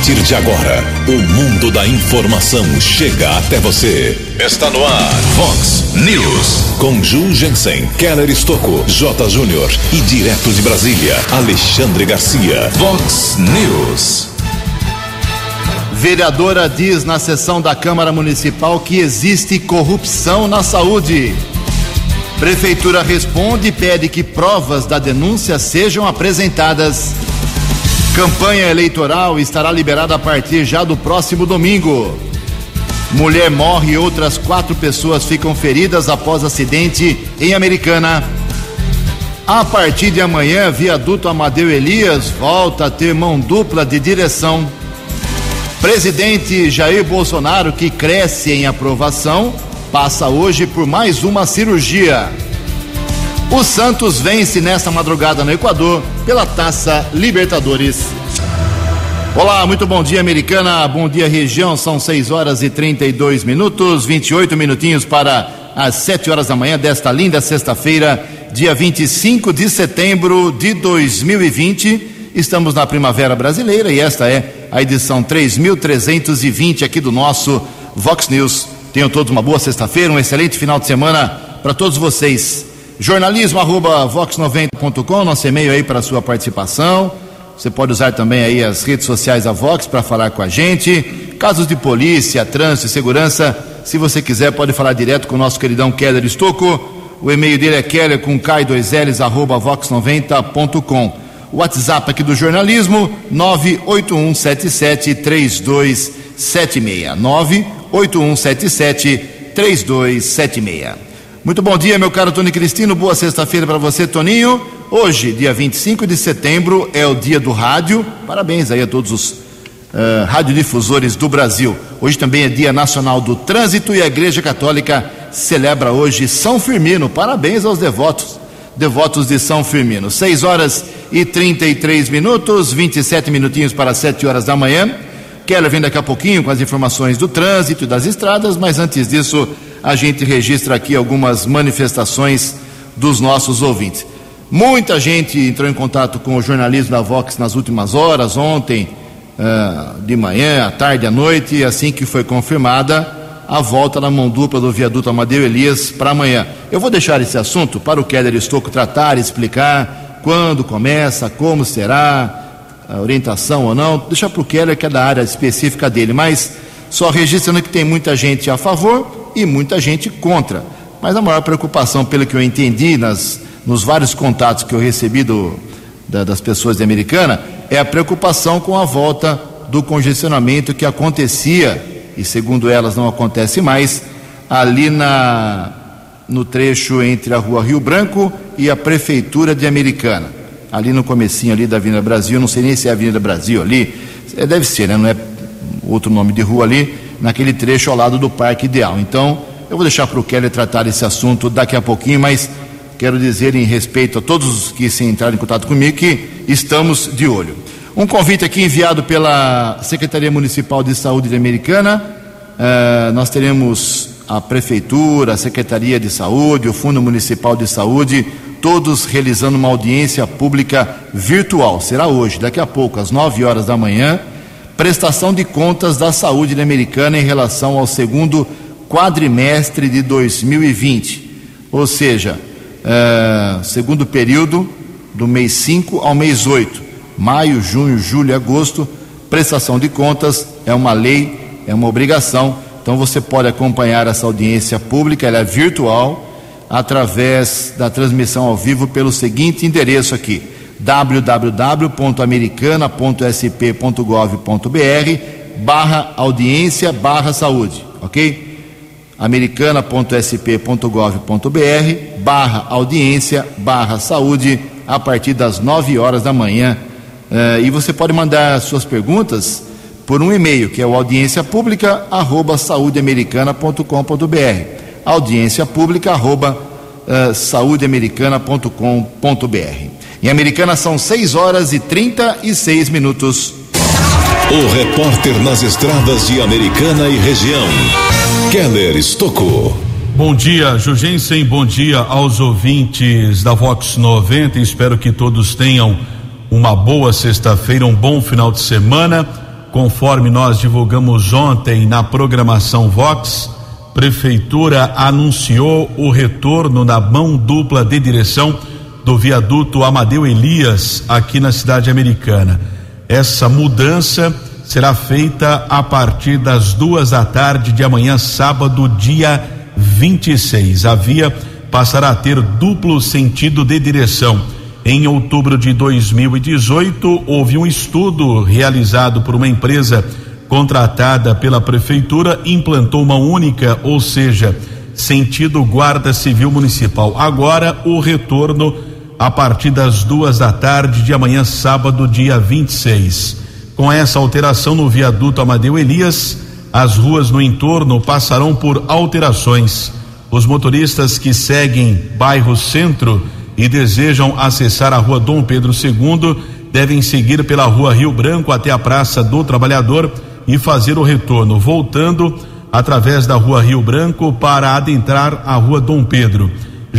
partir de agora, o mundo da informação chega até você. Está no ar, Fox News. Com Ju Jensen, Keller Estocco, J. Júnior e direto de Brasília, Alexandre Garcia. Fox News. Vereadora diz na sessão da Câmara Municipal que existe corrupção na saúde. Prefeitura responde e pede que provas da denúncia sejam apresentadas. Campanha eleitoral estará liberada a partir já do próximo domingo. Mulher morre e outras quatro pessoas ficam feridas após acidente em Americana. A partir de amanhã, viaduto Amadeu Elias volta a ter mão dupla de direção. Presidente Jair Bolsonaro, que cresce em aprovação, passa hoje por mais uma cirurgia. O Santos vence nesta madrugada no Equador pela Taça Libertadores. Olá, muito bom dia, americana. Bom dia, região. São 6 horas e 32 minutos, 28 minutinhos para as 7 horas da manhã desta linda sexta-feira, dia 25 de setembro de 2020. Estamos na primavera brasileira e esta é a edição 3320 aqui do nosso Vox News. Tenham todos uma boa sexta-feira, um excelente final de semana para todos vocês. Jornalismo arroba vox90.com, nosso e-mail aí para sua participação. Você pode usar também aí as redes sociais da Vox para falar com a gente. Casos de polícia, trânsito segurança, se você quiser, pode falar direto com o nosso queridão Keller Estocco. O e-mail dele é keller com k2ls arroba vox90.com. O WhatsApp aqui do jornalismo, 981773276. 981773276. Muito bom dia, meu caro Tony Cristino. Boa sexta-feira para você, Toninho. Hoje, dia 25 de setembro, é o dia do rádio. Parabéns aí a todos os uh, radiodifusores do Brasil. Hoje também é dia nacional do trânsito e a Igreja Católica celebra hoje São Firmino. Parabéns aos devotos, devotos de São Firmino. 6 horas e 33 minutos, 27 minutinhos para 7 horas da manhã. Keller vem daqui a pouquinho com as informações do trânsito e das estradas, mas antes disso a gente registra aqui algumas manifestações dos nossos ouvintes. Muita gente entrou em contato com o jornalismo da Vox nas últimas horas, ontem, uh, de manhã, à tarde, à noite, e assim que foi confirmada a volta na mão dupla do viaduto Amadeu Elias para amanhã. Eu vou deixar esse assunto para o Keller Estocco tratar, explicar quando começa, como será, a orientação ou não, deixar para o Keller, que é da área específica dele, mas só registrando que tem muita gente a favor e muita gente contra. Mas a maior preocupação, pelo que eu entendi nas, nos vários contatos que eu recebi do, da, das pessoas de Americana, é a preocupação com a volta do congestionamento que acontecia, e segundo elas não acontece mais, ali na, no trecho entre a rua Rio Branco e a Prefeitura de Americana. Ali no comecinho ali da Avenida Brasil, não sei nem se é a Avenida Brasil ali, é, deve ser, né? não é outro nome de rua ali, naquele trecho ao lado do Parque Ideal. Então, eu vou deixar para o Kelly tratar esse assunto daqui a pouquinho, mas quero dizer em respeito a todos os que se entraram em contato comigo que estamos de olho. Um convite aqui enviado pela Secretaria Municipal de Saúde de Americana. Uh, nós teremos a Prefeitura, a Secretaria de Saúde, o Fundo Municipal de Saúde, todos realizando uma audiência pública virtual. Será hoje, daqui a pouco, às 9 horas da manhã prestação de contas da saúde americana em relação ao segundo quadrimestre de 2020, ou seja, é, segundo período do mês 5 ao mês 8, maio, junho, julho agosto, prestação de contas é uma lei, é uma obrigação, então você pode acompanhar essa audiência pública, ela é virtual, através da transmissão ao vivo pelo seguinte endereço aqui www.americana.sp.gov.br barra audiência barra saúde, ok? americana.sp.gov.br barra audiência barra saúde a partir das 9 horas da manhã. Uh, e você pode mandar suas perguntas por um e-mail que é o audiência pública em Americana são 6 horas e 36 minutos. O repórter nas estradas de Americana e região, Keller Estocou. Bom dia, Jugensen. Bom dia aos ouvintes da Vox 90. Espero que todos tenham uma boa sexta-feira, um bom final de semana. conforme nós divulgamos ontem na programação Vox, Prefeitura anunciou o retorno na mão dupla de direção do viaduto Amadeu Elias aqui na cidade americana. Essa mudança será feita a partir das duas da tarde de amanhã, sábado, dia 26. A via passará a ter duplo sentido de direção. Em outubro de 2018, houve um estudo realizado por uma empresa contratada pela prefeitura, implantou uma única, ou seja, sentido Guarda Civil Municipal. Agora, o retorno a partir das duas da tarde de amanhã, sábado, dia 26. Com essa alteração no viaduto Amadeu Elias, as ruas no entorno passarão por alterações. Os motoristas que seguem bairro Centro e desejam acessar a rua Dom Pedro II devem seguir pela rua Rio Branco até a Praça do Trabalhador e fazer o retorno, voltando através da rua Rio Branco para adentrar a rua Dom Pedro.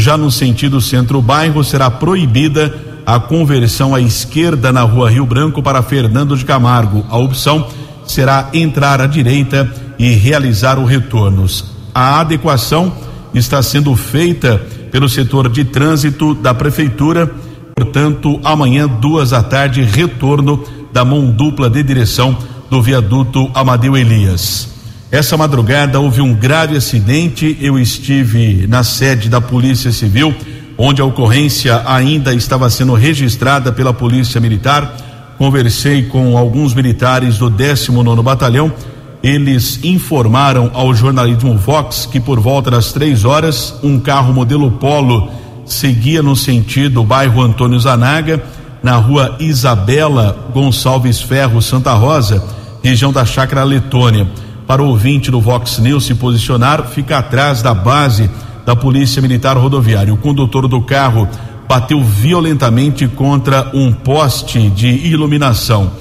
Já no sentido centro-bairro será proibida a conversão à esquerda na rua Rio Branco para Fernando de Camargo. A opção será entrar à direita e realizar o retorno. A adequação está sendo feita pelo setor de trânsito da prefeitura. Portanto, amanhã, duas da tarde, retorno da mão dupla de direção do viaduto Amadeu Elias. Essa madrugada houve um grave acidente. Eu estive na sede da Polícia Civil, onde a ocorrência ainda estava sendo registrada pela Polícia Militar. Conversei com alguns militares do 19 Batalhão eles informaram ao jornalismo Vox que por volta das três horas, um carro modelo Polo seguia no sentido bairro Antônio Zanaga, na rua Isabela Gonçalves Ferro, Santa Rosa, região da Chácara Letônia. Para o ouvinte do Vox News se posicionar, fica atrás da base da Polícia Militar Rodoviária. O condutor do carro bateu violentamente contra um poste de iluminação.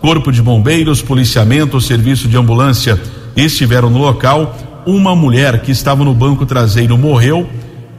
Corpo de Bombeiros, policiamento, serviço de ambulância estiveram no local. Uma mulher que estava no banco traseiro morreu.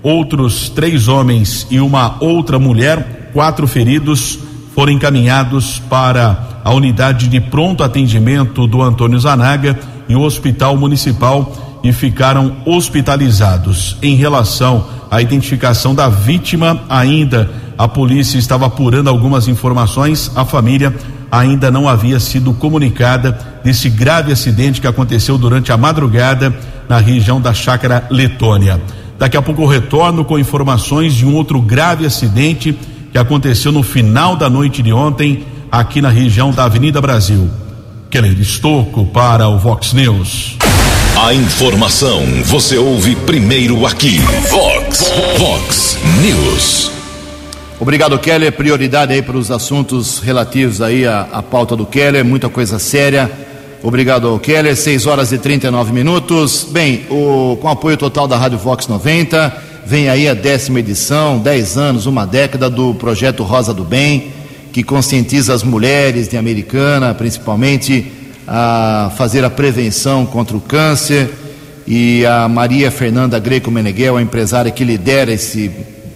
Outros três homens e uma outra mulher, quatro feridos, foram encaminhados para a unidade de pronto atendimento do Antônio Zanaga e o Hospital Municipal e ficaram hospitalizados. Em relação à identificação da vítima, ainda a polícia estava apurando algumas informações. A família ainda não havia sido comunicada desse grave acidente que aconteceu durante a madrugada na região da Chácara Letônia. Daqui a pouco eu retorno com informações de um outro grave acidente que aconteceu no final da noite de ontem aqui na região da Avenida Brasil. Keller Estocco para o Vox News. A informação você ouve primeiro aqui. Vox, Vox News. Obrigado, Keller. Prioridade aí para os assuntos relativos aí à, à pauta do Keller, muita coisa séria. Obrigado, Keller. 6 horas e 39 minutos. Bem, o, com apoio total da Rádio Vox 90, vem aí a décima edição, 10 anos, uma década do projeto Rosa do Bem, que conscientiza as mulheres de Americana, principalmente, a fazer a prevenção contra o câncer. E a Maria Fernanda Greco Meneghel, a empresária que lidera esse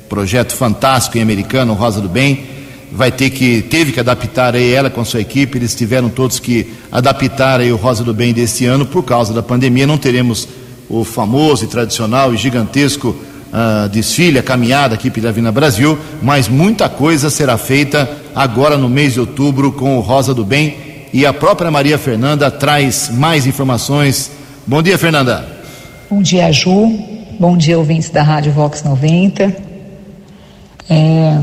projeto fantástico em americano, Rosa do Bem, vai ter que, teve que adaptar aí ela com sua equipe, eles tiveram todos que adaptar aí o Rosa do Bem desse ano. Por causa da pandemia, não teremos o famoso e tradicional e gigantesco uh, desfile, a caminhada aqui pela Vina Brasil, mas muita coisa será feita agora no mês de outubro com o Rosa do Bem e a própria Maria Fernanda traz mais informações. Bom dia, Fernanda. Bom dia, Ju. Bom dia, ouvintes da Rádio Vox 90. É,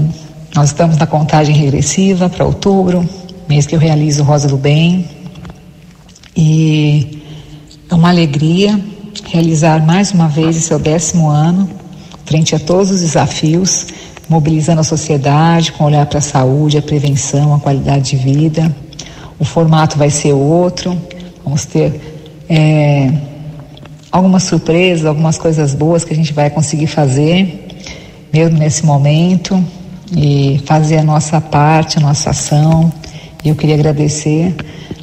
nós estamos na contagem regressiva para outubro, mês que eu realizo Rosa do Bem. E é uma alegria realizar mais uma vez esse seu décimo ano, frente a todos os desafios, mobilizando a sociedade com olhar para a saúde, a prevenção, a qualidade de vida. O formato vai ser outro, vamos ter é, algumas surpresas, algumas coisas boas que a gente vai conseguir fazer mesmo nesse momento, e fazer a nossa parte, a nossa ação. E eu queria agradecer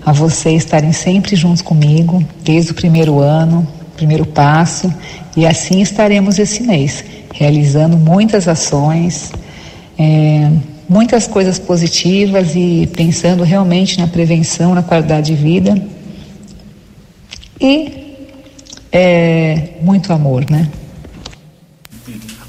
a vocês estarem sempre juntos comigo, desde o primeiro ano, primeiro passo, e assim estaremos esse mês, realizando muitas ações, é, muitas coisas positivas e pensando realmente na prevenção, na qualidade de vida. E é, muito amor, né?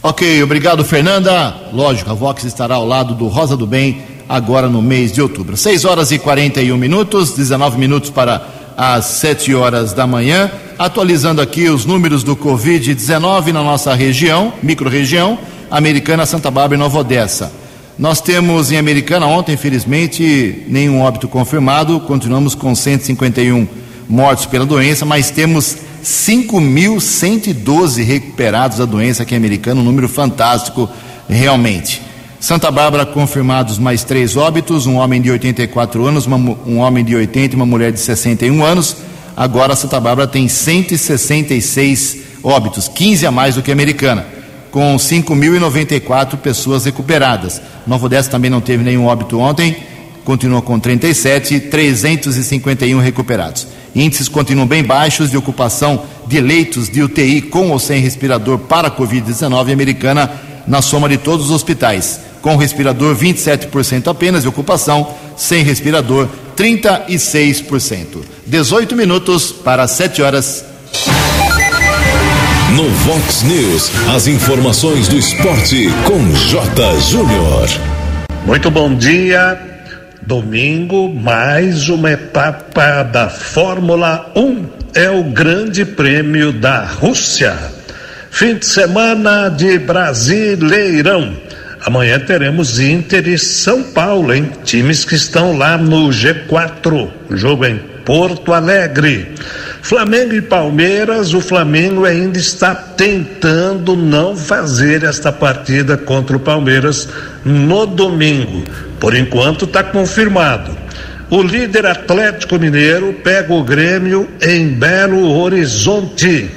Ok, obrigado, Fernanda. Lógico, a Vox estará ao lado do Rosa do Bem agora no mês de outubro. 6 horas e 41 minutos, 19 minutos para as 7 horas da manhã. Atualizando aqui os números do Covid-19 na nossa região, micro-região, Americana, Santa Bárbara e Nova Odessa. Nós temos em Americana ontem, infelizmente, nenhum óbito confirmado, continuamos com 151 mortos pela doença, mas temos 5.112 recuperados da doença aqui em Americana, um número fantástico realmente. Santa Bárbara confirmados mais três óbitos, um homem de 84 anos, uma, um homem de 80 e uma mulher de 61 anos. Agora Santa Bárbara tem 166 óbitos, 15 a mais do que a Americana, com 5.094 pessoas recuperadas. Nova Odessa também não teve nenhum óbito ontem, continua com 37, 351 recuperados. Índices continuam bem baixos de ocupação de leitos de UTI com ou sem respirador para Covid-19 americana na soma de todos os hospitais. Com respirador, 27% apenas de ocupação, sem respirador, 36%. 18 minutos para 7 horas. No Vox News, as informações do esporte com J. Júnior. Muito bom dia. Domingo, mais uma etapa da Fórmula 1. É o Grande Prêmio da Rússia. Fim de semana de Brasileirão. Amanhã teremos Inter e São Paulo, hein? Times que estão lá no G4. Jogo em Porto Alegre. Flamengo e Palmeiras, o Flamengo ainda está tentando não fazer esta partida contra o Palmeiras no domingo. Por enquanto está confirmado. O líder Atlético Mineiro pega o Grêmio em Belo Horizonte.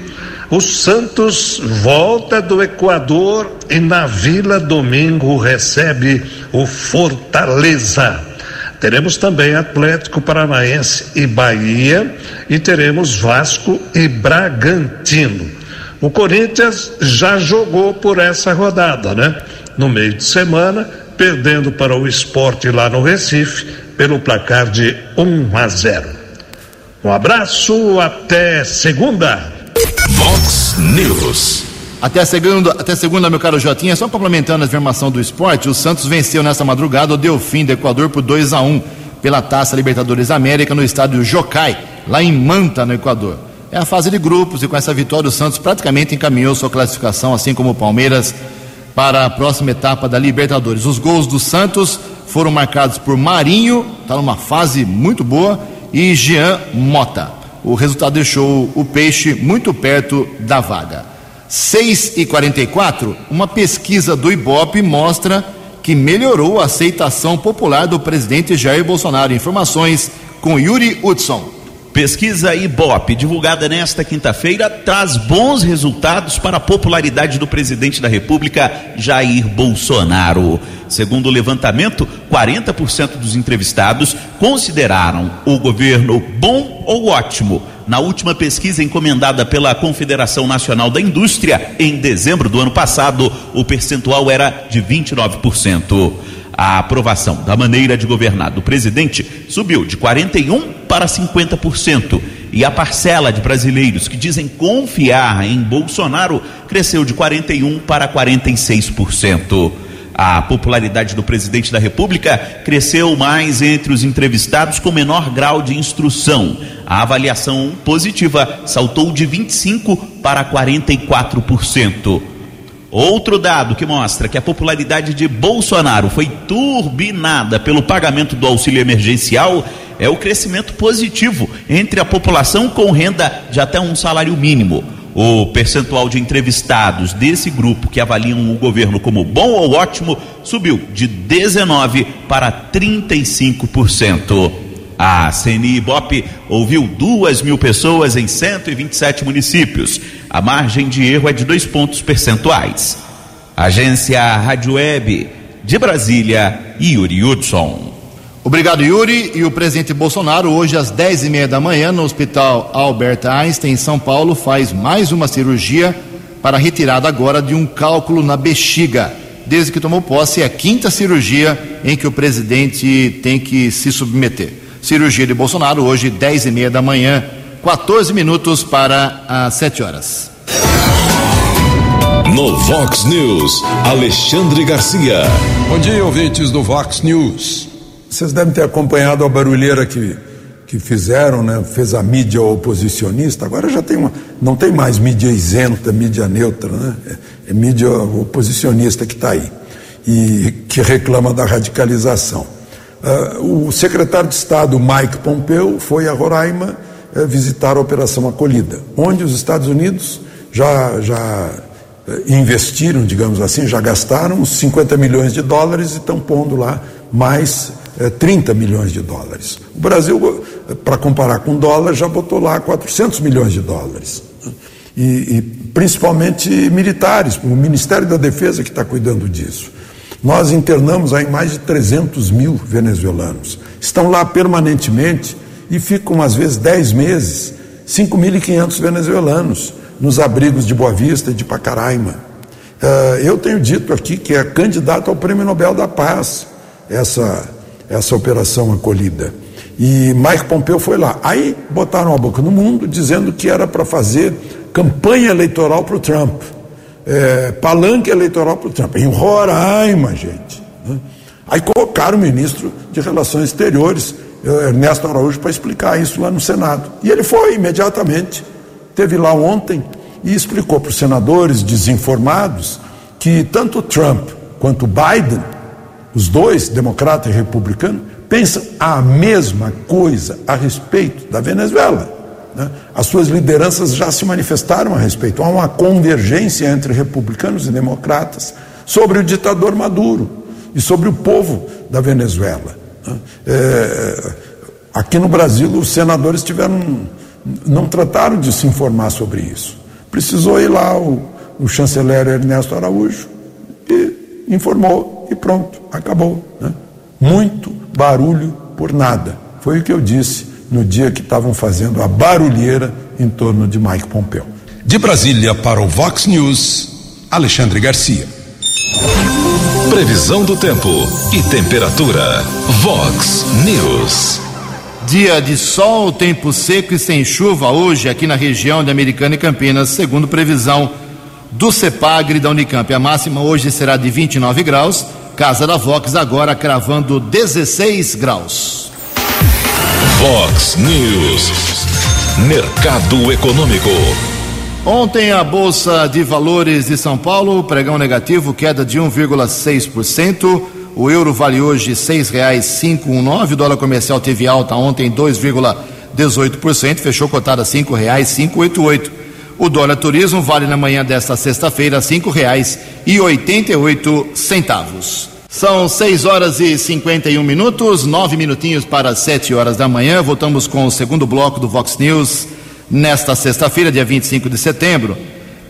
O Santos volta do Equador e na Vila Domingo recebe o Fortaleza. Teremos também Atlético Paranaense e Bahia e teremos Vasco e Bragantino. O Corinthians já jogou por essa rodada, né? No meio de semana, perdendo para o esporte lá no Recife pelo placar de 1 a 0. Um abraço, até segunda. Vox News. Até segunda, até segunda, meu caro Jotinha, só complementando a afirmação do esporte, o Santos venceu nessa madrugada o Delfim do Equador por 2 a 1 pela Taça Libertadores América no estádio Jocai, lá em Manta, no Equador. É a fase de grupos e com essa vitória o Santos praticamente encaminhou sua classificação, assim como o Palmeiras, para a próxima etapa da Libertadores. Os gols do Santos foram marcados por Marinho, está numa fase muito boa, e Jean Mota. O resultado deixou o Peixe muito perto da vaga. 6 e 44, uma pesquisa do Ibope mostra que melhorou a aceitação popular do presidente Jair Bolsonaro. Informações com Yuri Hudson. Pesquisa Ibope, divulgada nesta quinta-feira, traz bons resultados para a popularidade do presidente da República, Jair Bolsonaro. Segundo o levantamento, 40% dos entrevistados consideraram o governo bom ou ótimo. Na última pesquisa encomendada pela Confederação Nacional da Indústria, em dezembro do ano passado, o percentual era de 29%. A aprovação da maneira de governar do presidente subiu de 41% para 50%. E a parcela de brasileiros que dizem confiar em Bolsonaro cresceu de 41% para 46%. A popularidade do presidente da República cresceu mais entre os entrevistados com menor grau de instrução. A avaliação positiva saltou de 25% para 44%. Outro dado que mostra que a popularidade de Bolsonaro foi turbinada pelo pagamento do auxílio emergencial é o crescimento positivo entre a população com renda de até um salário mínimo. O percentual de entrevistados desse grupo que avaliam o governo como bom ou ótimo subiu de 19% para 35%. A CNI Ibope ouviu duas mil pessoas em 127 municípios. A margem de erro é de dois pontos percentuais. Agência Rádio Web de Brasília, Yuri Hudson. Obrigado, Yuri. E o presidente Bolsonaro, hoje às 10 e meia da manhã, no Hospital Albert Einstein, em São Paulo, faz mais uma cirurgia para retirada agora de um cálculo na bexiga. desde que tomou posse. É a quinta cirurgia em que o presidente tem que se submeter. Cirurgia de Bolsonaro, hoje, 10 e meia da manhã, 14 minutos para as 7 horas. No Vox News, Alexandre Garcia. Bom dia, ouvintes do Vox News. Vocês devem ter acompanhado a barulheira que, que fizeram, né? Fez a mídia oposicionista. Agora já tem uma. Não tem mais mídia isenta, mídia neutra, né? É, é mídia oposicionista que está aí. E que reclama da radicalização. Uh, o secretário de Estado Mike Pompeo foi a Roraima uh, visitar a Operação Acolhida, onde os Estados Unidos já, já uh, investiram, digamos assim, já gastaram 50 milhões de dólares e estão pondo lá mais 30 milhões de dólares. O Brasil, para comparar com dólar, já botou lá 400 milhões de dólares. E, e principalmente militares, o Ministério da Defesa que está cuidando disso. Nós internamos aí mais de 300 mil venezuelanos. Estão lá permanentemente e ficam, às vezes, 10 meses, 5.500 venezuelanos nos abrigos de Boa Vista e de Pacaraima. Uh, eu tenho dito aqui que é candidato ao Prêmio Nobel da Paz, essa, essa operação acolhida. E Mike Pompeu foi lá. Aí botaram a boca no mundo dizendo que era para fazer campanha eleitoral para o Trump é, palanque eleitoral para o Trump, em Roraima, gente. Né? Aí colocaram o ministro de Relações Exteriores, eh, Ernesto Araújo, para explicar isso lá no Senado. E ele foi imediatamente, teve lá ontem e explicou para os senadores desinformados que tanto Trump quanto Biden, os dois, democrata e republicano, pensam a mesma coisa a respeito da Venezuela. Né? As suas lideranças já se manifestaram a respeito. Há uma convergência entre republicanos e democratas sobre o ditador Maduro e sobre o povo da Venezuela. Né? É, aqui no Brasil, os senadores tiveram, não trataram de se informar sobre isso. Precisou ir lá o, o chanceler Ernesto Araújo e informou e pronto, acabou. Né? Muito barulho por nada. Foi o que eu disse no dia que estavam fazendo a barulheira em torno de Mike Pompeu. De Brasília para o Vox News, Alexandre Garcia. Previsão do tempo e temperatura. Vox News. Dia de sol, tempo seco e sem chuva hoje aqui na região de Americana e Campinas, segundo previsão do CEPAGRE da Unicamp. A máxima hoje será de 29 graus. Casa da Vox agora cravando 16 graus. Fox News. Mercado Econômico. Ontem a Bolsa de Valores de São Paulo, pregão negativo, queda de 1,6%. O euro vale hoje R$ 6,519. O dólar comercial teve alta ontem 2,18%, fechou cotada R$ 5,588. O dólar turismo vale na manhã desta sexta-feira R$ 5,88. São 6 horas e 51 minutos, nove minutinhos para 7 horas da manhã. Voltamos com o segundo bloco do Vox News nesta sexta-feira, dia 25 de setembro,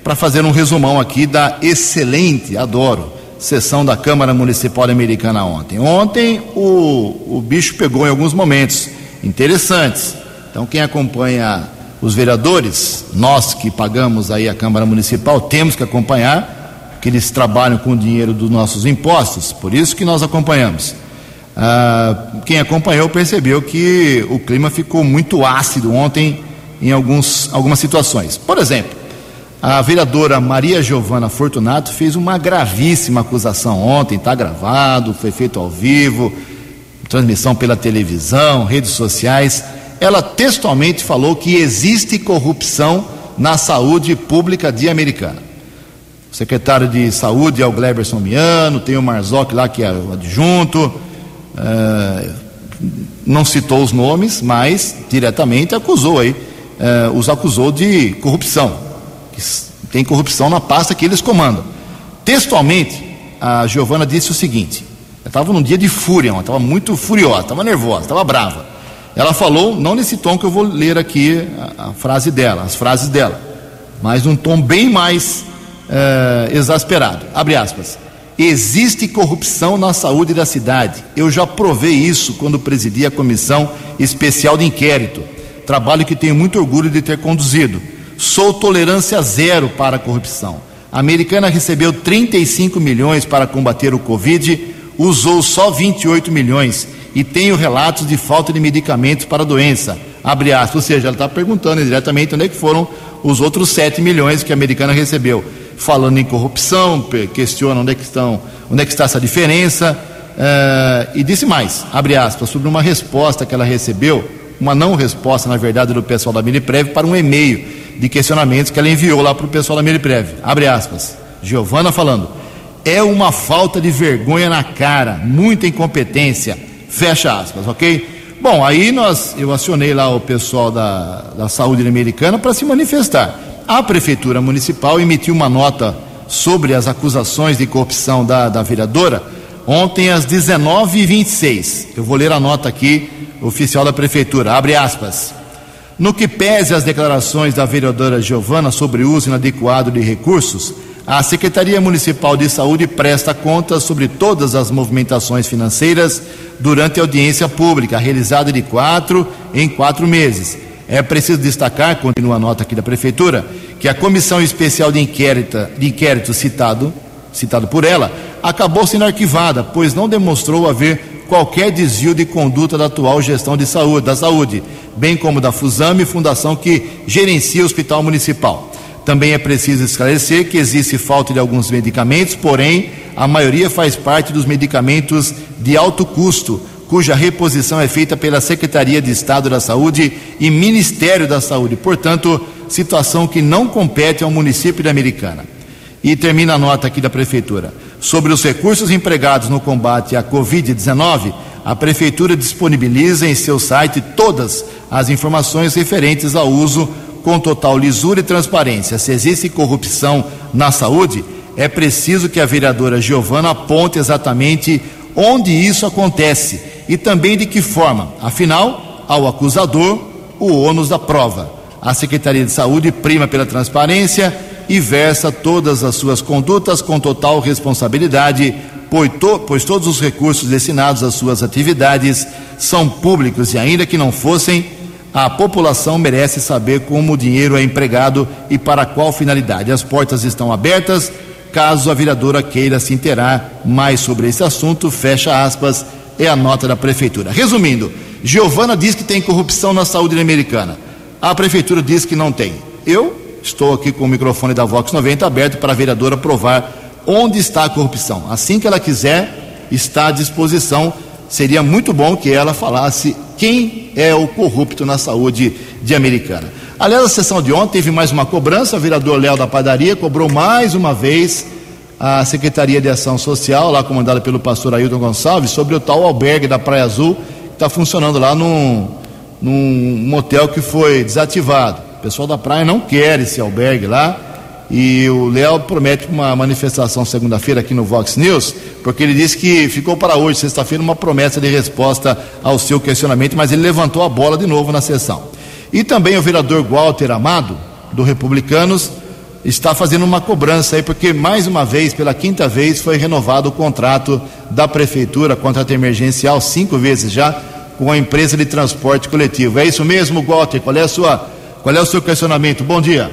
para fazer um resumão aqui da excelente, adoro, sessão da Câmara Municipal Americana ontem. Ontem o, o bicho pegou em alguns momentos interessantes. Então, quem acompanha os vereadores, nós que pagamos aí a Câmara Municipal, temos que acompanhar que eles trabalham com o dinheiro dos nossos impostos, por isso que nós acompanhamos. Ah, quem acompanhou percebeu que o clima ficou muito ácido ontem em alguns, algumas situações. Por exemplo, a vereadora Maria Giovana Fortunato fez uma gravíssima acusação ontem, está gravado, foi feito ao vivo, transmissão pela televisão, redes sociais. Ela textualmente falou que existe corrupção na saúde pública de Americana. O secretário de Saúde é o Gleberson Miano, tem o Marzoc lá que é o adjunto. É, não citou os nomes, mas diretamente acusou aí, é, os acusou de corrupção. Tem corrupção na pasta que eles comandam. Textualmente, a Giovana disse o seguinte: estava num dia de fúria, estava muito furiosa, estava nervosa, estava brava. Ela falou, não nesse tom que eu vou ler aqui a, a frase dela, as frases dela, mas num tom bem mais uh, exasperado. Abre aspas. Existe corrupção na saúde da cidade. Eu já provei isso quando presidi a comissão especial de inquérito. Trabalho que tenho muito orgulho de ter conduzido. Sou tolerância zero para a corrupção. A americana recebeu 35 milhões para combater o Covid, usou só 28 milhões e tem relatos de falta de medicamentos para a doença. Abre aspas, ou seja, ela está perguntando diretamente onde é que foram os outros 7 milhões que a americana recebeu. Falando em corrupção, questiona onde é que, estão, onde é que está essa diferença. Uh, e disse mais, abre aspas, sobre uma resposta que ela recebeu, uma não resposta, na verdade, do pessoal da Miliprev para um e-mail de questionamentos que ela enviou lá para o pessoal da Meriprev. Abre aspas. Giovana falando. É uma falta de vergonha na cara, muita incompetência. Fecha aspas, ok? Bom, aí nós, eu acionei lá o pessoal da, da saúde americana para se manifestar. A Prefeitura Municipal emitiu uma nota sobre as acusações de corrupção da, da vereadora ontem às 19h26. Eu vou ler a nota aqui, oficial da Prefeitura. Abre aspas. No que pese as declarações da vereadora Giovana sobre uso inadequado de recursos, a Secretaria Municipal de Saúde presta contas sobre todas as movimentações financeiras durante a audiência pública, realizada de quatro em quatro meses. É preciso destacar, continua a nota aqui da Prefeitura, que a comissão especial de inquérito, de inquérito citado, citado por ela acabou sendo arquivada, pois não demonstrou haver qualquer desvio de conduta da atual gestão de saúde, da saúde, bem como da Fusame, fundação que gerencia o Hospital Municipal. Também é preciso esclarecer que existe falta de alguns medicamentos, porém, a maioria faz parte dos medicamentos de alto custo, cuja reposição é feita pela Secretaria de Estado da Saúde e Ministério da Saúde. Portanto, situação que não compete ao município de Americana. E termina a nota aqui da Prefeitura. Sobre os recursos empregados no combate à Covid-19, a Prefeitura disponibiliza em seu site todas as informações referentes ao uso com total lisura e transparência. Se existe corrupção na saúde, é preciso que a vereadora Giovana aponte exatamente onde isso acontece e também de que forma. Afinal, ao acusador, o ônus da prova. A Secretaria de Saúde prima pela transparência e versa todas as suas condutas com total responsabilidade, pois, to, pois todos os recursos destinados às suas atividades são públicos e, ainda que não fossem, a população merece saber como o dinheiro é empregado e para qual finalidade. As portas estão abertas. Caso a vereadora queira se inteirar mais sobre esse assunto, fecha aspas, é a nota da prefeitura. Resumindo, Giovana diz que tem corrupção na saúde americana. A prefeitura diz que não tem. Eu Estou aqui com o microfone da Vox 90 aberto para a vereadora provar onde está a corrupção. Assim que ela quiser, está à disposição. Seria muito bom que ela falasse quem é o corrupto na saúde de Americana. Aliás, a sessão de ontem teve mais uma cobrança. O vereador Léo da Padaria cobrou mais uma vez a Secretaria de Ação Social, lá comandada pelo pastor Ailton Gonçalves, sobre o tal albergue da Praia Azul, que está funcionando lá num, num motel que foi desativado pessoal da praia não quer esse albergue lá. E o Léo promete uma manifestação segunda-feira aqui no Vox News, porque ele disse que ficou para hoje, sexta-feira, uma promessa de resposta ao seu questionamento, mas ele levantou a bola de novo na sessão. E também o vereador Walter Amado, do Republicanos, está fazendo uma cobrança aí, porque mais uma vez, pela quinta vez, foi renovado o contrato da prefeitura, contrato emergencial, cinco vezes já, com a empresa de transporte coletivo. É isso mesmo, Walter? Qual é sua qual é o seu questionamento? Bom dia.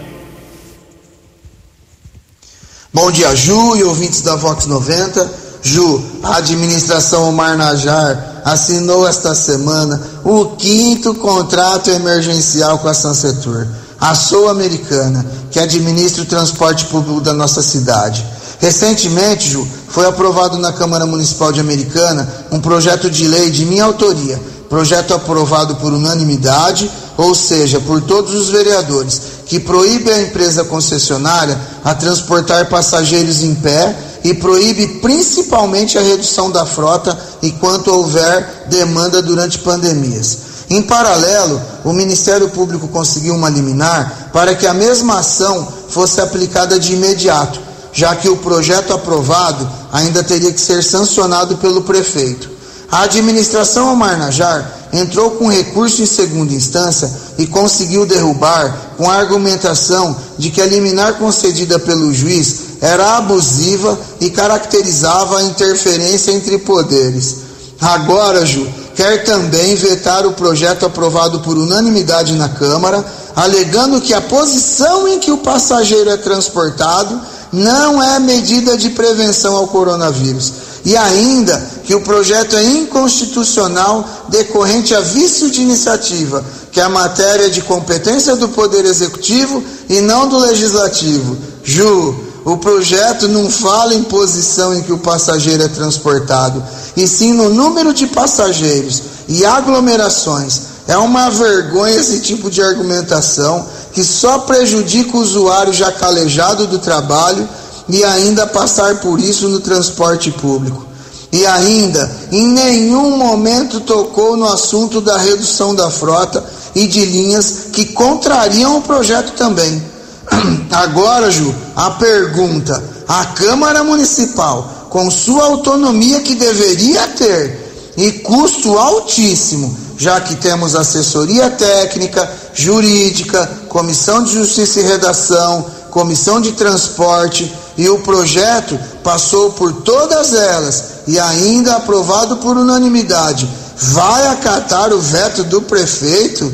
Bom dia, Ju e ouvintes da Vox 90. Ju, a administração Omar Najar assinou esta semana o quinto contrato emergencial com a Sansetur, a Sul-Americana, que administra o transporte público da nossa cidade. Recentemente, Ju, foi aprovado na Câmara Municipal de Americana um projeto de lei de minha autoria, projeto aprovado por unanimidade ou seja, por todos os vereadores, que proíbe a empresa concessionária a transportar passageiros em pé e proíbe principalmente a redução da frota enquanto houver demanda durante pandemias. Em paralelo, o Ministério Público conseguiu uma liminar para que a mesma ação fosse aplicada de imediato, já que o projeto aprovado ainda teria que ser sancionado pelo prefeito. A administração Omar Najar entrou com recurso em segunda instância e conseguiu derrubar com a argumentação de que a liminar concedida pelo juiz era abusiva e caracterizava a interferência entre poderes. Agora, Ju, quer também vetar o projeto aprovado por unanimidade na Câmara, alegando que a posição em que o passageiro é transportado não é medida de prevenção ao coronavírus. E ainda que o projeto é inconstitucional decorrente a vício de iniciativa, que é a matéria de competência do Poder Executivo e não do Legislativo. Ju, o projeto não fala em posição em que o passageiro é transportado, e sim no número de passageiros e aglomerações. É uma vergonha esse tipo de argumentação que só prejudica o usuário já calejado do trabalho e ainda passar por isso no transporte público. E ainda, em nenhum momento tocou no assunto da redução da frota e de linhas que contrariam o projeto também. Agora, Ju, a pergunta: a Câmara Municipal, com sua autonomia que deveria ter e custo altíssimo, já que temos assessoria técnica, jurídica, comissão de justiça e redação, comissão de transporte, e o projeto passou por todas elas e ainda aprovado por unanimidade, vai acatar o veto do prefeito?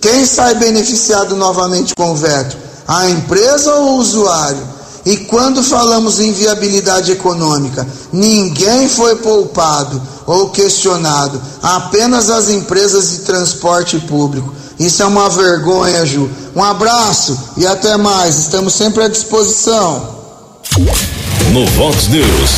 Quem sai beneficiado novamente com o veto? A empresa ou o usuário? E quando falamos em viabilidade econômica, ninguém foi poupado ou questionado, apenas as empresas de transporte público. Isso é uma vergonha, Ju. Um abraço e até mais. Estamos sempre à disposição. No Vox News,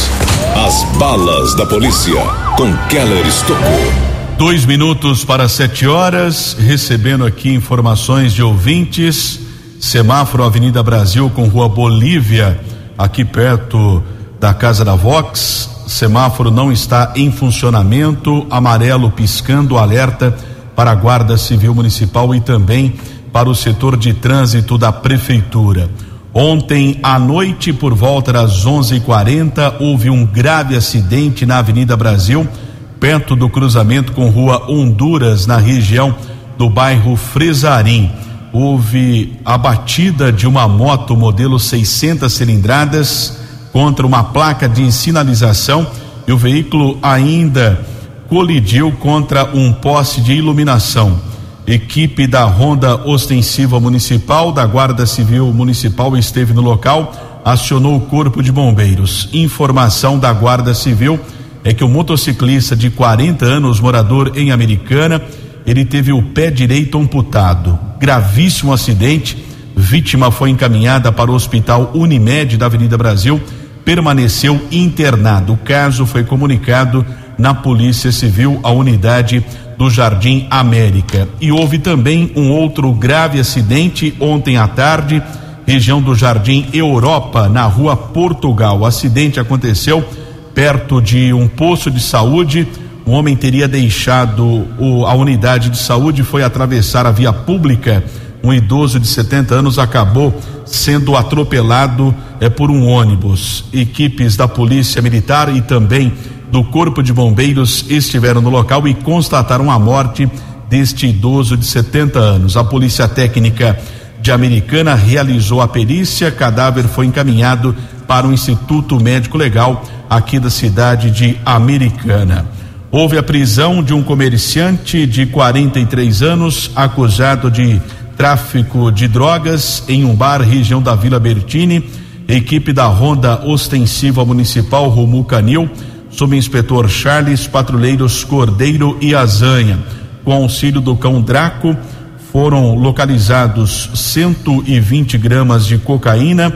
as balas da polícia com Keller Estocou. Dois minutos para sete horas, recebendo aqui informações de ouvintes. Semáforo Avenida Brasil com Rua Bolívia, aqui perto da casa da Vox. Semáforo não está em funcionamento, amarelo piscando alerta para a Guarda Civil Municipal e também para o setor de trânsito da Prefeitura. Ontem à noite, por volta das 11:40, houve um grave acidente na Avenida Brasil, perto do cruzamento com Rua Honduras, na região do bairro Fresarim. Houve a batida de uma moto modelo 600 cilindradas contra uma placa de sinalização e o veículo ainda colidiu contra um poste de iluminação. Equipe da Ronda Ostensiva Municipal, da Guarda Civil Municipal esteve no local, acionou o Corpo de Bombeiros. Informação da Guarda Civil é que o motociclista de 40 anos, morador em Americana, ele teve o pé direito amputado. Gravíssimo acidente. Vítima foi encaminhada para o Hospital Unimed da Avenida Brasil, permaneceu internado. O caso foi comunicado na Polícia Civil, a unidade do Jardim América. E houve também um outro grave acidente ontem à tarde, região do Jardim Europa, na rua Portugal. O acidente aconteceu perto de um posto de saúde. Um homem teria deixado o, a unidade de saúde e foi atravessar a via pública. Um idoso de 70 anos acabou sendo atropelado é, por um ônibus. Equipes da Polícia Militar e também do Corpo de Bombeiros estiveram no local e constataram a morte deste idoso de 70 anos. A Polícia Técnica de Americana realizou a perícia, cadáver foi encaminhado para o Instituto Médico Legal aqui da cidade de Americana. Houve a prisão de um comerciante de 43 anos acusado de tráfico de drogas em um bar região da Vila Bertini. Equipe da Ronda Ostensiva Municipal Romu Canil subinspetor Charles, patrulheiros Cordeiro e Azanha. Com auxílio do cão Draco, foram localizados 120 gramas de cocaína,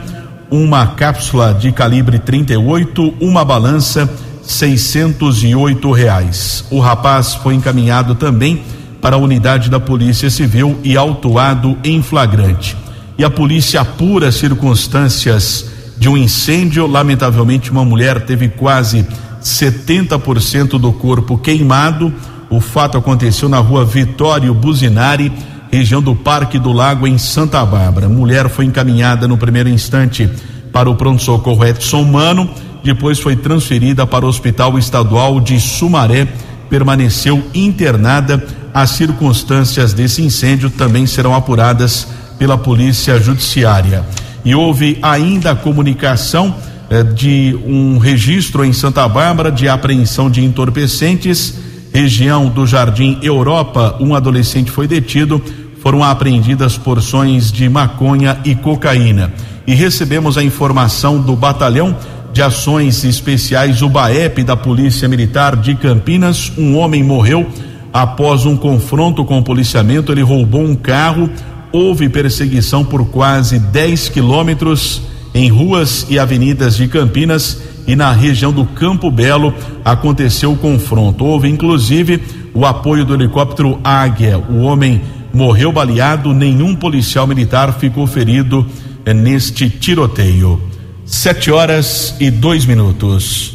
uma cápsula de calibre 38, uma balança, 608 reais. O rapaz foi encaminhado também para a unidade da Polícia Civil e autuado em flagrante. E a polícia apura circunstâncias de um incêndio. Lamentavelmente, uma mulher teve quase 70% do corpo queimado. O fato aconteceu na rua Vitório Buzinari, região do Parque do Lago, em Santa Bárbara. Mulher foi encaminhada no primeiro instante para o pronto-socorro Edson Mano, depois foi transferida para o Hospital Estadual de Sumaré, permaneceu internada. As circunstâncias desse incêndio também serão apuradas pela Polícia Judiciária. E houve ainda a comunicação eh, de um registro em Santa Bárbara de apreensão de entorpecentes. Região do Jardim Europa, um adolescente foi detido, foram apreendidas porções de maconha e cocaína. E recebemos a informação do batalhão de ações especiais o BAEP da Polícia Militar de Campinas. Um homem morreu após um confronto com o policiamento. Ele roubou um carro. Houve perseguição por quase 10 quilômetros em ruas e avenidas de Campinas e na região do Campo Belo aconteceu o confronto. Houve inclusive o apoio do helicóptero Águia. O homem morreu baleado, nenhum policial militar ficou ferido eh, neste tiroteio. Sete horas e dois minutos.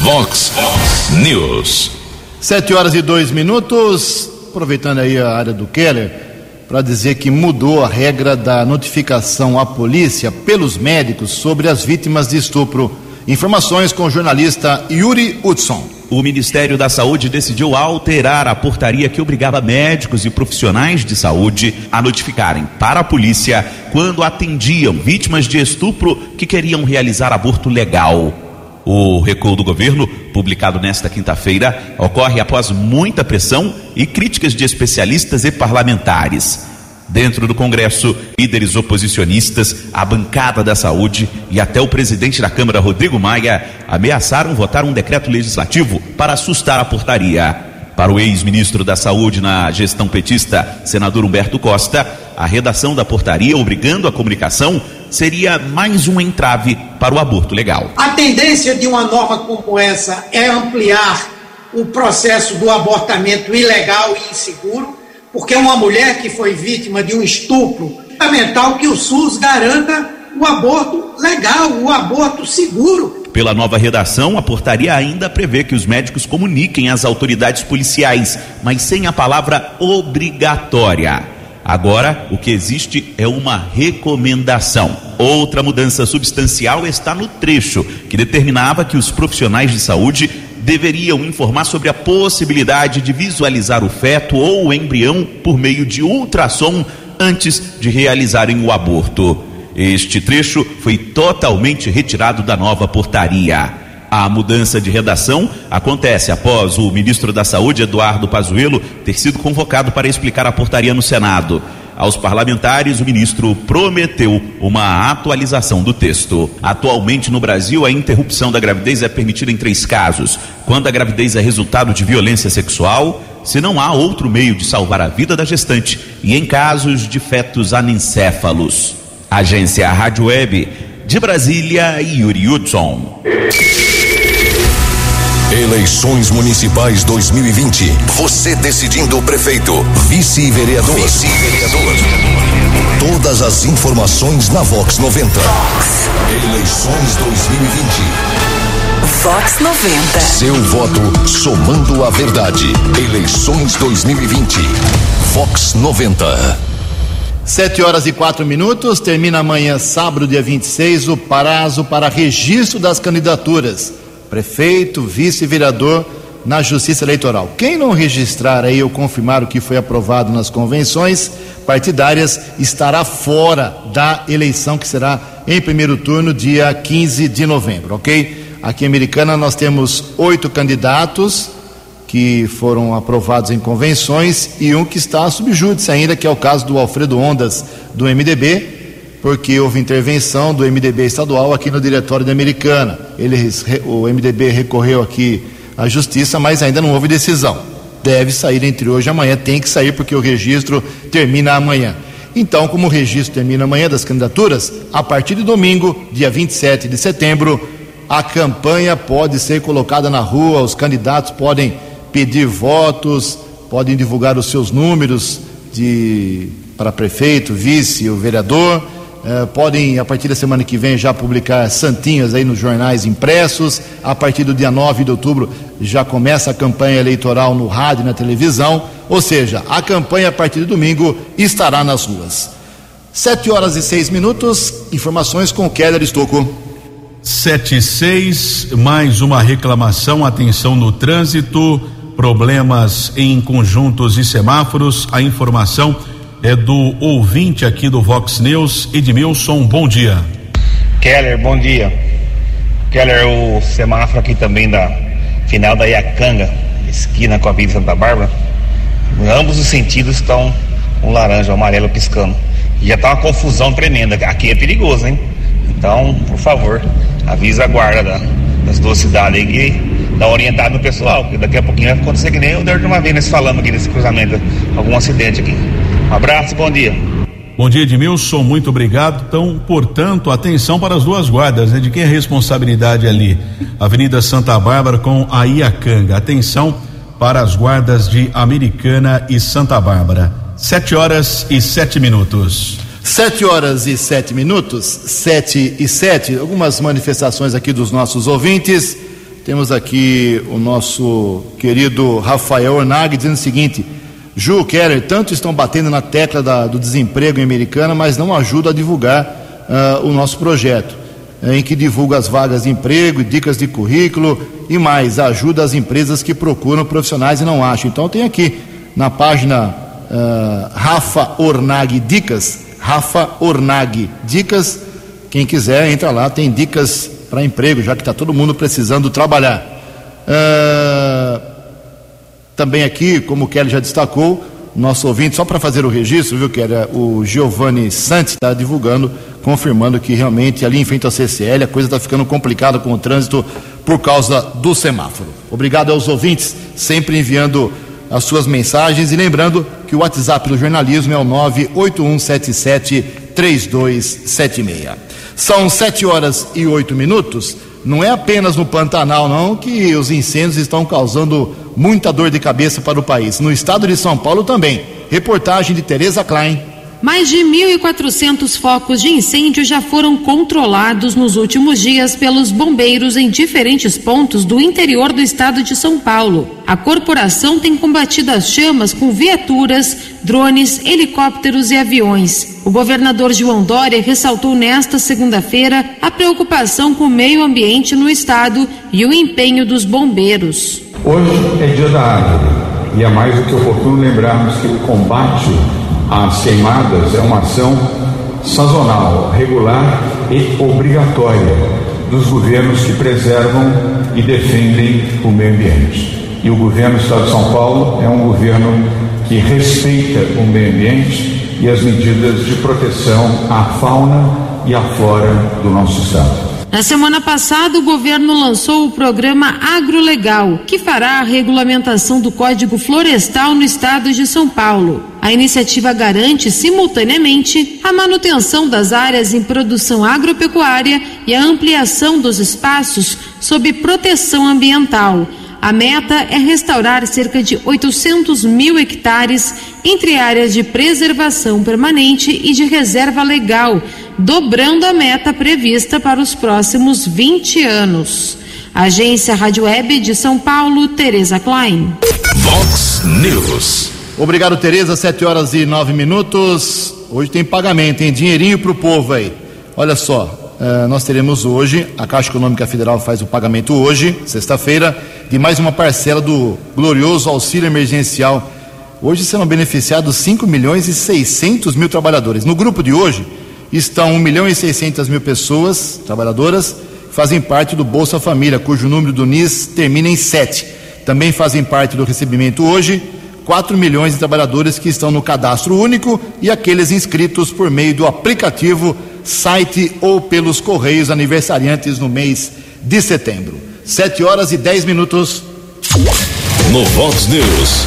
Vox News. Sete horas e dois minutos. Aproveitando aí a área do Keller, para dizer que mudou a regra da notificação à polícia pelos médicos sobre as vítimas de estupro. Informações com o jornalista Yuri Hudson o Ministério da Saúde decidiu alterar a portaria que obrigava médicos e profissionais de saúde a notificarem para a polícia quando atendiam vítimas de estupro que queriam realizar aborto legal. O recuo do governo, publicado nesta quinta-feira, ocorre após muita pressão e críticas de especialistas e parlamentares. Dentro do Congresso, líderes oposicionistas, a bancada da saúde e até o presidente da Câmara, Rodrigo Maia, ameaçaram votar um decreto legislativo para assustar a portaria. Para o ex-ministro da Saúde na gestão petista, senador Humberto Costa, a redação da portaria obrigando a comunicação seria mais um entrave para o aborto legal. A tendência de uma norma como essa é ampliar o processo do abortamento ilegal e inseguro porque uma mulher que foi vítima de um estupro, é fundamental que o SUS garanta o aborto legal, o aborto seguro. Pela nova redação, a portaria ainda prevê que os médicos comuniquem às autoridades policiais, mas sem a palavra obrigatória. Agora, o que existe é uma recomendação. Outra mudança substancial está no trecho que determinava que os profissionais de saúde deveriam informar sobre a possibilidade de visualizar o feto ou o embrião por meio de ultrassom antes de realizarem o aborto. Este trecho foi totalmente retirado da nova portaria. A mudança de redação acontece após o ministro da Saúde, Eduardo Pazuello, ter sido convocado para explicar a portaria no Senado. Aos parlamentares, o ministro prometeu uma atualização do texto. Atualmente no Brasil, a interrupção da gravidez é permitida em três casos: quando a gravidez é resultado de violência sexual, se não há outro meio de salvar a vida da gestante, e em casos de fetos anencéfalos. Agência Rádio Web de Brasília, Yuri Hudson. Eleições Municipais 2020. Você decidindo o prefeito, vice-vereador. Vice-vereador. Todas as informações na Vox 90. Vox. Eleições 2020. Vox 90. Seu voto somando a verdade. Eleições 2020. Vox 90. Sete horas e quatro minutos. Termina amanhã, sábado, dia 26, o prazo para registro das candidaturas prefeito, vice-vereador na Justiça Eleitoral. Quem não registrar aí ou confirmar o que foi aprovado nas convenções partidárias estará fora da eleição que será em primeiro turno, dia 15 de novembro, ok? Aqui em Americana nós temos oito candidatos que foram aprovados em convenções e um que está sob júdice ainda, que é o caso do Alfredo Ondas, do MDB, porque houve intervenção do MDB estadual aqui no diretório da Americana. Eles, o MDB recorreu aqui à justiça, mas ainda não houve decisão. Deve sair entre hoje e amanhã, tem que sair porque o registro termina amanhã. Então, como o registro termina amanhã das candidaturas, a partir de domingo, dia 27 de setembro, a campanha pode ser colocada na rua, os candidatos podem pedir votos, podem divulgar os seus números de para prefeito, vice, o vereador é, podem, a partir da semana que vem, já publicar santinhas aí nos jornais impressos. A partir do dia 9 de outubro já começa a campanha eleitoral no rádio e na televisão. Ou seja, a campanha a partir de domingo estará nas ruas. Sete horas e seis minutos, informações com Keller Estocco. Sete e seis, mais uma reclamação, atenção no trânsito, problemas em conjuntos e semáforos, a informação é do ouvinte aqui do Vox News, Edmilson, bom dia. Keller, bom dia. Keller, o semáforo aqui também da final da Iacanga, esquina com a Vila Santa Bárbara, em ambos os sentidos estão um laranja, um amarelo piscando. E já tá uma confusão tremenda. Aqui é perigoso, hein? Então, por favor, avisa a guarda da, das duas cidades aí que dá uma orientada no pessoal, porque daqui a pouquinho vai acontecer que nem o de uma vez falando aqui nesse cruzamento, algum acidente aqui. Um abraço, bom dia. Bom dia, Edmilson, muito obrigado. Então, portanto, atenção para as duas guardas, né? De quem é a responsabilidade ali? Avenida Santa Bárbara com a Iacanga. Atenção para as guardas de Americana e Santa Bárbara. Sete horas e sete minutos. Sete horas e sete minutos, sete e sete. Algumas manifestações aqui dos nossos ouvintes. Temos aqui o nosso querido Rafael Ornag dizendo o seguinte: Ju, Keller, tanto estão batendo na tecla da, do desemprego em Americana, mas não ajudam a divulgar uh, o nosso projeto, uh, em que divulga as vagas de emprego, dicas de currículo e mais, ajuda as empresas que procuram profissionais e não acham. Então tem aqui na página uh, Rafa Ornag Dicas, Rafa Ornag Dicas, quem quiser entra lá, tem dicas para emprego, já que está todo mundo precisando trabalhar. Uh, também aqui, como o Kelly já destacou, nosso ouvinte, só para fazer o registro, viu, Kelly? O Giovanni Santos está divulgando, confirmando que realmente ali em frente ao CCL a coisa está ficando complicada com o trânsito por causa do semáforo. Obrigado aos ouvintes, sempre enviando as suas mensagens e lembrando que o WhatsApp do jornalismo é o 98177 3276. São sete horas e oito minutos. Não é apenas no Pantanal, não, que os incêndios estão causando muita dor de cabeça para o país. No estado de São Paulo também. Reportagem de Tereza Klein. Mais de 1.400 focos de incêndio já foram controlados nos últimos dias pelos bombeiros em diferentes pontos do interior do estado de São Paulo. A corporação tem combatido as chamas com viaturas, drones, helicópteros e aviões. O governador João Dória ressaltou nesta segunda-feira a preocupação com o meio ambiente no estado e o empenho dos bombeiros. Hoje é dia da árvore e é mais do que oportuno lembrarmos que o combate às queimadas é uma ação sazonal, regular e obrigatória dos governos que preservam e defendem o meio ambiente. E o governo do Estado de São Paulo é um governo que respeita o meio ambiente e as medidas de proteção à fauna e à flora do nosso Estado. Na semana passada, o governo lançou o programa AgroLegal, que fará a regulamentação do Código Florestal no estado de São Paulo. A iniciativa garante, simultaneamente, a manutenção das áreas em produção agropecuária e a ampliação dos espaços sob proteção ambiental. A meta é restaurar cerca de 800 mil hectares entre áreas de preservação permanente e de reserva legal, dobrando a meta prevista para os próximos 20 anos. Agência Rádio Web de São Paulo, Tereza Klein. Vox News. Obrigado, Tereza. Sete horas e nove minutos. Hoje tem pagamento, hein? Dinheirinho pro povo aí. Olha só, Uh, nós teremos hoje, a Caixa Econômica Federal faz o pagamento hoje, sexta-feira, de mais uma parcela do glorioso auxílio emergencial. Hoje serão beneficiados 5 milhões e 600 mil trabalhadores. No grupo de hoje estão 1 milhão e 600 mil pessoas, trabalhadoras, fazem parte do Bolsa Família, cujo número do NIS termina em 7. Também fazem parte do recebimento hoje 4 milhões de trabalhadores que estão no cadastro único e aqueles inscritos por meio do aplicativo site ou pelos correios aniversariantes no mês de setembro. Sete horas e dez minutos. No Vox News,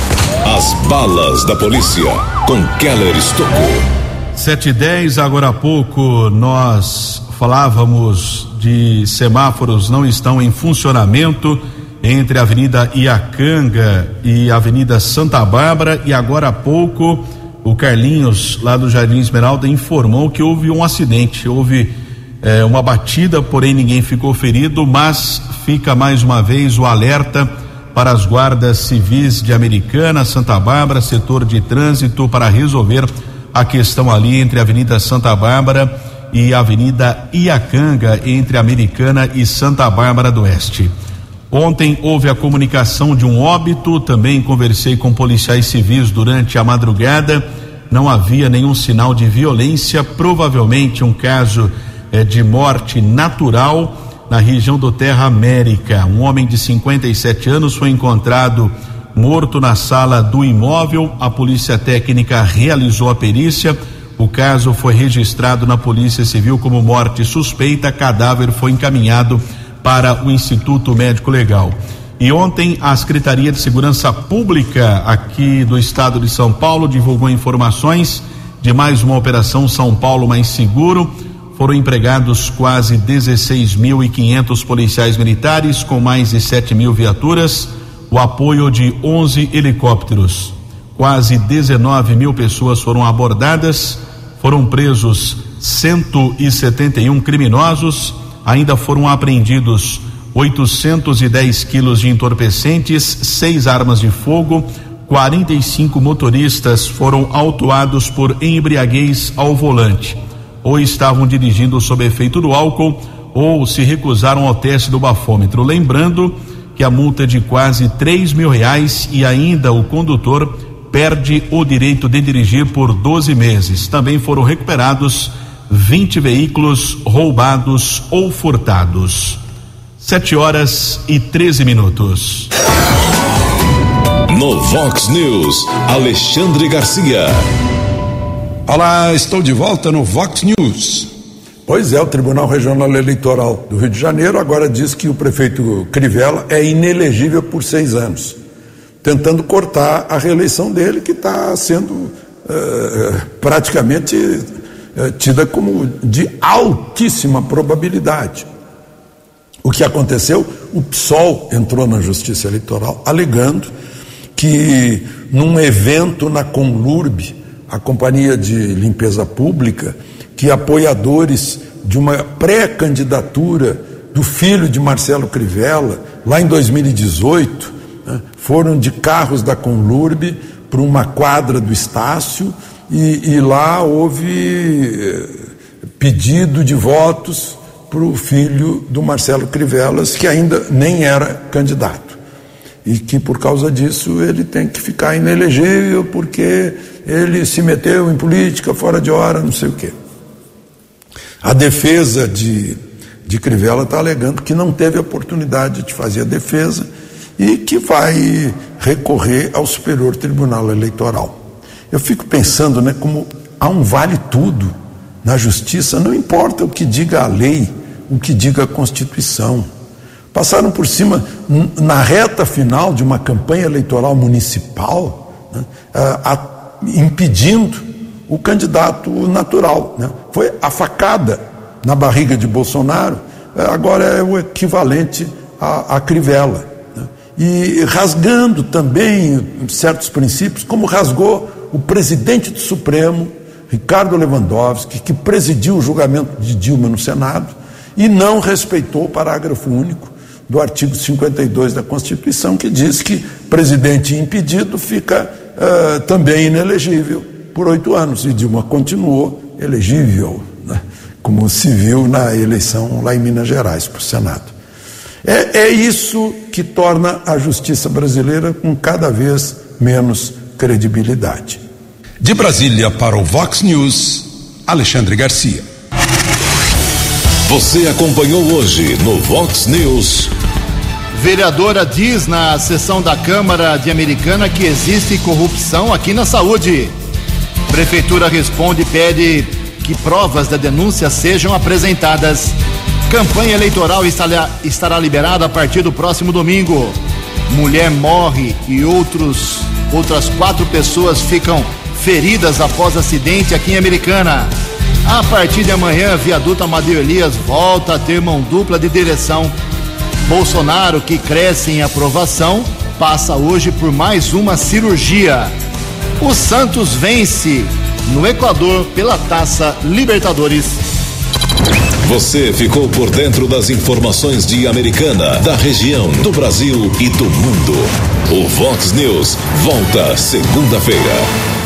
as balas da polícia com Keller Estocou. Sete e dez, agora há pouco nós falávamos de semáforos não estão em funcionamento entre a Avenida Iacanga e a Avenida Santa Bárbara e agora há pouco o Carlinhos, lá do Jardim Esmeralda, informou que houve um acidente, houve é, uma batida, porém ninguém ficou ferido, mas fica mais uma vez o alerta para as guardas civis de Americana, Santa Bárbara, setor de trânsito, para resolver a questão ali entre a Avenida Santa Bárbara e a Avenida Iacanga, entre Americana e Santa Bárbara do Oeste. Ontem houve a comunicação de um óbito, também conversei com policiais civis durante a madrugada. Não havia nenhum sinal de violência, provavelmente um caso eh, de morte natural na região do Terra América. Um homem de 57 anos foi encontrado morto na sala do imóvel. A polícia técnica realizou a perícia. O caso foi registrado na Polícia Civil como morte suspeita. Cadáver foi encaminhado para o Instituto Médico Legal. E ontem a Secretaria de Segurança Pública aqui do estado de São Paulo divulgou informações de mais uma operação São Paulo Mais Seguro. Foram empregados quase 16.500 policiais militares com mais de 7 mil viaturas, o apoio de 11 helicópteros. Quase 19 mil pessoas foram abordadas, foram presos 171 criminosos, ainda foram apreendidos 810 quilos de entorpecentes, seis armas de fogo, 45 motoristas foram autuados por embriaguez ao volante, ou estavam dirigindo sob efeito do álcool, ou se recusaram ao teste do bafômetro. Lembrando que a multa é de quase 3 mil reais e ainda o condutor perde o direito de dirigir por 12 meses. Também foram recuperados 20 veículos roubados ou furtados. Sete horas e 13 minutos. No Vox News, Alexandre Garcia. Olá, estou de volta no Vox News. Pois é, o Tribunal Regional Eleitoral do Rio de Janeiro agora diz que o prefeito Crivella é inelegível por seis anos, tentando cortar a reeleição dele, que está sendo uh, praticamente uh, tida como de altíssima probabilidade. O que aconteceu? O PSOL entrou na Justiça Eleitoral alegando que num evento na Conlurb, a Companhia de Limpeza Pública, que apoiadores de uma pré-candidatura do filho de Marcelo Crivella, lá em 2018, né, foram de carros da Conlurb para uma quadra do Estácio e, e lá houve eh, pedido de votos para o filho do Marcelo Crivelas, que ainda nem era candidato e que por causa disso ele tem que ficar inelegível porque ele se meteu em política fora de hora, não sei o quê. A defesa de, de Crivella está alegando que não teve oportunidade de fazer a defesa e que vai recorrer ao Superior Tribunal Eleitoral. Eu fico pensando, né, como há um vale tudo na justiça, não importa o que diga a lei, o que diga a Constituição passaram por cima, na reta final de uma campanha eleitoral municipal, né, a, a, impedindo o candidato natural. Né. Foi a facada na barriga de Bolsonaro, é, agora é o equivalente à, à crivela. Né. E rasgando também certos princípios, como rasgou o presidente do Supremo, Ricardo Lewandowski, que presidiu o julgamento de Dilma no Senado e não respeitou o parágrafo único do artigo 52 da Constituição, que diz que presidente impedido fica uh, também inelegível por oito anos. E Dilma continuou elegível, né, como se viu na eleição lá em Minas Gerais para o Senado. É, é isso que torna a justiça brasileira com cada vez menos credibilidade. De Brasília para o Vox News, Alexandre Garcia. Você acompanhou hoje no Vox News. Vereadora diz na sessão da Câmara de Americana que existe corrupção aqui na saúde. Prefeitura responde e pede que provas da denúncia sejam apresentadas. Campanha eleitoral estará liberada a partir do próximo domingo. Mulher morre e outros, outras quatro pessoas ficam feridas após acidente aqui em Americana. A partir de amanhã, viaduto Amadeu Elias volta a ter mão dupla de direção. Bolsonaro, que cresce em aprovação, passa hoje por mais uma cirurgia. O Santos vence no Equador pela Taça Libertadores. Você ficou por dentro das informações de Americana, da região, do Brasil e do mundo. O Vox News volta segunda-feira.